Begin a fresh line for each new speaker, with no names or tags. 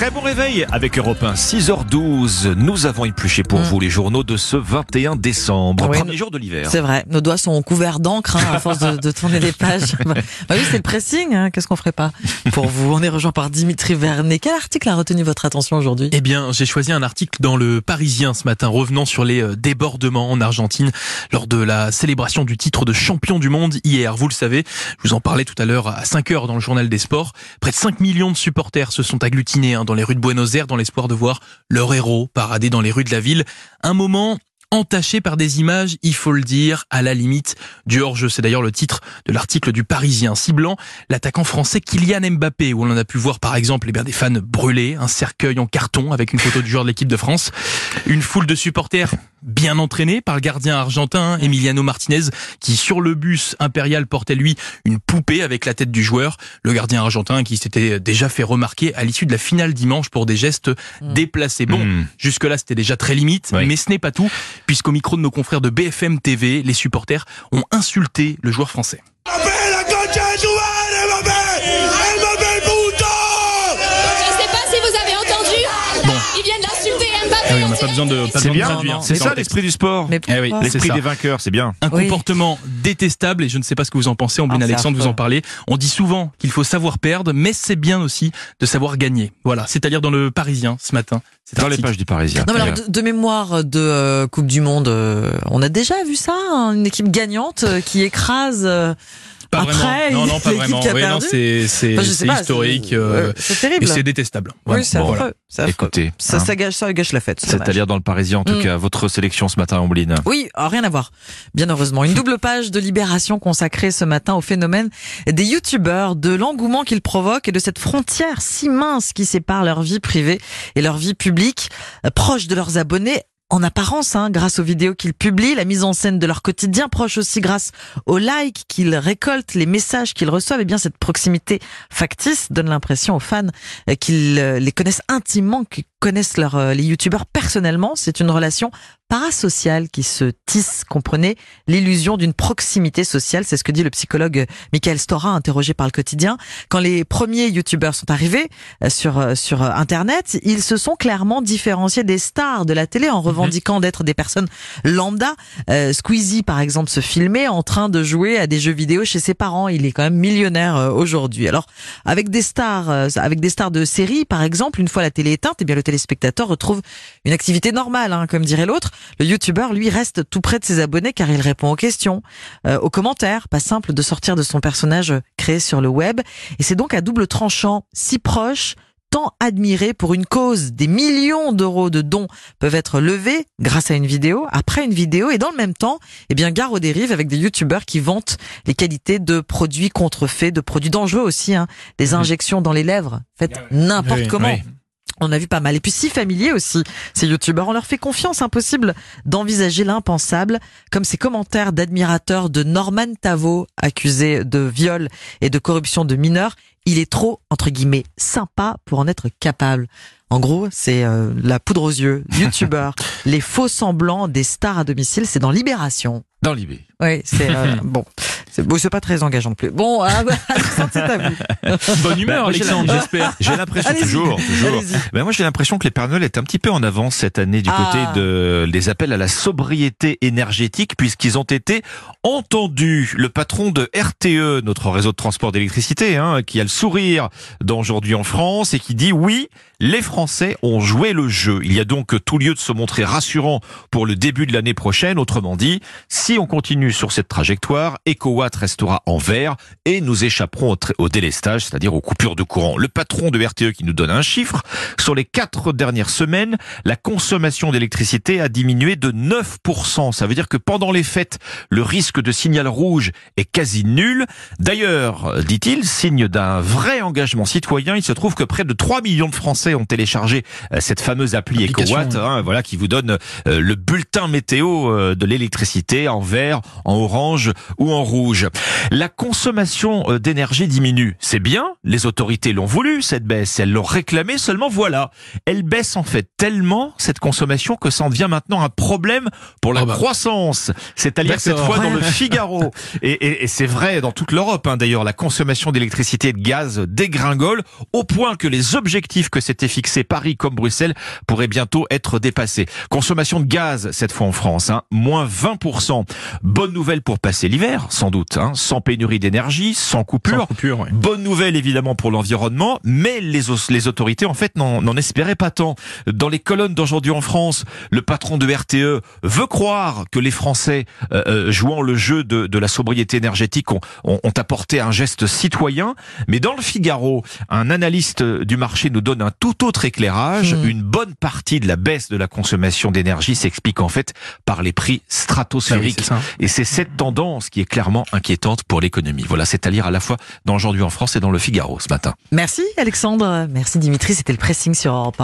Très bon réveil avec Europe 1, 6h12. Nous avons épluché pour
Mm.
vous les journaux de ce 21 décembre,
Oui,
premier jour de l'hiver.
C'est vrai, nos doigts sont couverts d'encre hein, à force de, de tourner les pages. bah oui, c'est le pressing, hein, qu'est-ce qu'on ferait pas Pour vous, on est rejoint par Dimitri Vernet. Quel article a retenu votre attention aujourd'hui?
Eh bien, j'ai choisi un article dans le Parisien ce matin, revenant sur les euh, débordements en Argentine lors de la célébration du titre de champion du monde hier. Vous le savez, je vous en parlais tout à l'heure à 5 heures dans le journal des sports. Près de 5 millions de supporters se sont agglutinés hein, dans les rues de Buenos Aires dans l'espoir de voir leur héros parader dans les rues de la ville. Un moment entaché par des images, il faut le dire, à la limite du hors-jeu. C'est d'ailleurs le titre de l'article du Parisien, ciblant l'attaquant français Kylian Mbappé, où l'on a pu voir par exemple eh bien, des fans brûlés, un cercueil en carton avec une photo du joueur de l'équipe de France, une foule de supporters bien entraînés par le gardien argentin Emiliano Martinez, qui sur le bus impérial portait lui une poupée avec la tête du joueur, le gardien argentin qui s'était déjà fait remarquer à l'issue de la finale dimanche pour des gestes déplacés. Bon,
Mm.
Jusque-là, c'était déjà très limite,
Oui.
mais ce n'est pas tout, puisqu'au micro de nos confrères de BFM TV, les supporters ont insulté le joueur français.
Pas
besoin de, pas
bien,
traduire.
c'est ça l'esprit du sport.
Mais
Eh oui,
L'esprit des vainqueurs, c'est bien.
Un
Oui.
comportement détestable, et je ne sais pas ce que vous en pensez, Ambline
Ah,
Alexandre, vous en parlez. On dit souvent qu'il faut savoir perdre, mais c'est bien aussi de savoir gagner. Voilà, c'est-à-dire dans le Parisien ce matin.
Dans les
article.
pages du Parisien.
Non, mais alors, de, de mémoire de euh, Coupe du Monde, euh, on a déjà vu ça, hein, une équipe gagnante euh, qui écrase.
Pas
après
vraiment. Non, non, pas vraiment. Oui, non, c'est c'est
enfin, je sais
c'est
pas,
historique
c'est-
euh,
c'est
et
terrible.
c'est détestable.
Oui, c'est
Bon,
affreux. c'est affreux.
Écoutez,
Ça,
hein,
ça, gâche, ça gâche la fête. c'est dommage.
c'est-à-dire dans le Parisien en tout
Mm.
cas, votre sélection ce matin, Ombline.
Oui, ah, rien à voir. Bien heureusement. Une double page de Libération consacrée ce matin au phénomène des youtubeurs, de l'engouement qu'ils provoquent et de cette frontière si mince qui sépare leur vie privée et leur vie publique, euh, proche de leurs abonnés. En apparence, hein, grâce aux vidéos qu'ils publient, la mise en scène de leur quotidien, proche aussi grâce aux likes qu'ils récoltent, les messages qu'ils reçoivent, et bien cette proximité factice donne l'impression aux fans euh, qu'ils euh, les connaissent intimement, connaissent leur, euh, les youtubeurs personnellement. C'est une relation parasociale qui se tisse, comprenez, l'illusion d'une proximité sociale. C'est ce que dit le psychologue Michael Stora, interrogé par le quotidien. Quand les premiers youtubeurs sont arrivés euh, sur, euh, sur euh, Internet, ils se sont clairement différenciés des stars de la télé en revendiquant d'être des personnes lambda. Euh, Squeezie, par exemple, se filmait en train de jouer à des jeux vidéo chez ses parents. Il est quand même millionnaire euh, aujourd'hui. Alors, avec des stars, euh, avec des stars de série, par exemple, une fois la télé éteinte, eh bien le téléspectateur retrouve une activité normale, hein, comme dirait l'autre. Le youtubeur, lui, reste tout près de ses abonnés car il répond aux questions, euh, aux commentaires. Pas simple de sortir de son personnage créé sur le web. Et c'est donc à double tranchant, si proche, tant admiré pour une cause. Des millions d'euros de dons peuvent être levés grâce à une vidéo, après une vidéo, et dans le même temps, eh bien, gare aux dérives avec des youtubeurs qui vantent les qualités de produits contrefaits, de produits dangereux aussi, hein, des injections dans les lèvres, faites n'importe
Oui,
comment.
oui.
On a vu pas mal. Et puis si familiers aussi, ces youtubeurs, on leur fait confiance, impossible d'envisager l'impensable, comme ces commentaires d'admirateurs de Norman Tavo, accusé de viol et de corruption de mineurs. Il est trop, entre guillemets, sympa pour en être capable. En gros, c'est euh, la poudre aux yeux, youtubeurs, les faux semblants des stars à domicile, c'est dans Libération.
Dans l'IB.
Oui, c'est euh, bon. C'est bon, pas très engageant de plus. Bon, ah, Alexandre, c'est à vous.
Bonne humeur,
Bah,
Alexandre, j'espère.
J'ai l'impression toujours, toujours. Ben moi j'ai l'impression que les Père Noël est un petit peu en avance cette année du
Ah.
côté de des appels à la sobriété énergétique puisqu'ils ont été entendus. Le patron de RTE, notre réseau de transport d'électricité, hein, qui a le sourire d'aujourd'hui en France et qui dit oui, les Français ont joué le jeu. Il y a donc tout lieu de se montrer rassurant pour le début de l'année prochaine. Autrement dit, si on continue sur cette trajectoire, EcoWatt restera en vert et nous échapperons au, délestage, c'est-à-dire aux coupures de courant. Le patron de RTE qui nous donne un chiffre, sur les quatre dernières semaines, la consommation d'électricité a diminué de 9%. Ça veut dire que pendant les fêtes, le risque de signal rouge est quasi nul. D'ailleurs, dit-il, signe d'un vrai engagement citoyen, il se trouve que près de 3 millions de Français ont téléchargé euh, cette fameuse appli EcoWatt, hein, voilà, qui vous donne euh, le bulletin météo euh, de l'électricité en vert, en orange ou en rouge. La consommation euh, d'énergie diminue. C'est bien, les autorités l'ont voulu, cette baisse, elles l'ont réclamée, seulement voilà, elle baisse en fait tellement, cette consommation, que ça en devient maintenant un problème pour la
Oh bah.
croissance. C'est-à-dire cette fois dans le Figaro. Et, et- et c'est vrai dans toute l'Europe, hein, d'ailleurs, la consommation d'électricité et de gaz dégringole au point que les objectifs que s'étaient fixés Paris comme Bruxelles pourraient bientôt être dépassés. Consommation de gaz, cette fois en France, hein, moins 20%. Bonne nouvelle pour passer l'hiver, sans doute, hein, sans pénurie d'énergie, sans coupure.
Sans coupure, ouais.
Bonne nouvelle évidemment pour l'environnement, mais les, les autorités en fait n'en espéraient pas tant. Dans les colonnes d'aujourd'hui en France, le patron de RTE veut croire que les Français, euh, euh, jouant le jeu de, de la sobriété énergétique, ont, ont- ont apporté un geste citoyen. Mais dans le Figaro, un analyste du marché nous donne un tout autre éclairage.
Hmm.
Une bonne partie de la baisse de la consommation d'énergie s'explique en fait par les prix
Ah oui,
stratosphériques.
ça.
Et c'est cette tendance qui est clairement inquiétante pour l'économie. Voilà, c'est à lire à la fois dans Aujourd'hui en France et dans le Figaro ce matin.
Merci Alexandre, merci Dimitri, c'était le pressing sur Europe 1.